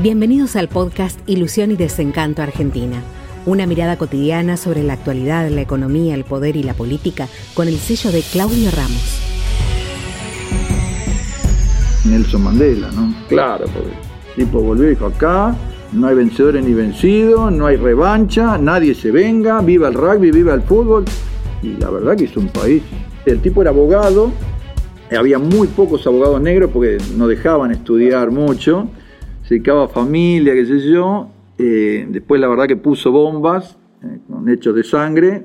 Bienvenidos al podcast Ilusión y Desencanto Argentina. Una mirada cotidiana sobre la actualidad, la economía, el poder y la política con el sello de Claudio Ramos. Nelson Mandela, ¿no? Claro, porque el tipo volvió y dijo acá, no hay vencedores ni vencidos, no hay revancha, nadie se venga, viva el rugby, viva el fútbol. Y la verdad que es un país. El tipo era abogado, había muy pocos abogados negros porque no dejaban estudiar mucho se dedicaba a familia, qué sé yo. Eh, después la verdad que puso bombas eh, con hechos de sangre.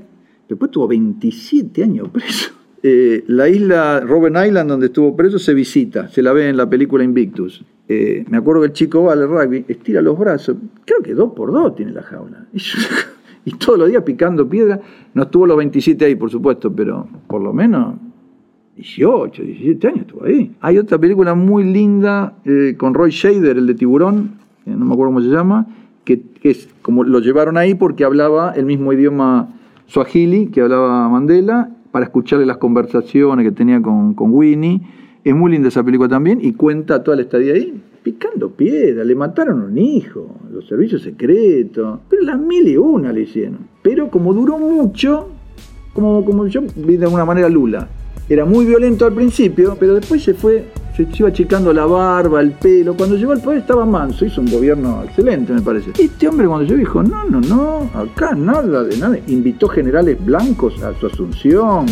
Después tuvo 27 años preso. Eh, la isla Robben Island, donde estuvo preso, se visita, se la ve en la película Invictus. me acuerdo que el chico va al rugby, estira los brazos, creo que dos por dos tiene la jaula. Y todos los días picando piedra. No estuvo los 27 ahí, por supuesto, pero por lo menos 18, 17 años estuvo ahí. Hay otra película muy linda eh, con Roy Shader, el de Tiburón, no me acuerdo cómo se llama, que, es como lo llevaron ahí porque hablaba el mismo idioma swahili que hablaba Mandela, para escucharle las conversaciones que tenía con, con Winnie. Es muy linda esa película también y cuenta toda la estadía ahí. Picando piedra, le mataron un hijo, los servicios secretos, pero las mil y una le hicieron. Pero como duró mucho, como, como yo vi de alguna manera Lula, era muy violento al principio, pero después se fue, se iba achicando la barba, el pelo. Cuando llegó al poder estaba manso, hizo un gobierno excelente, me parece. Este hombre cuando llegó dijo, no, no, no, acá nada de nada. Invitó generales blancos a su asunción,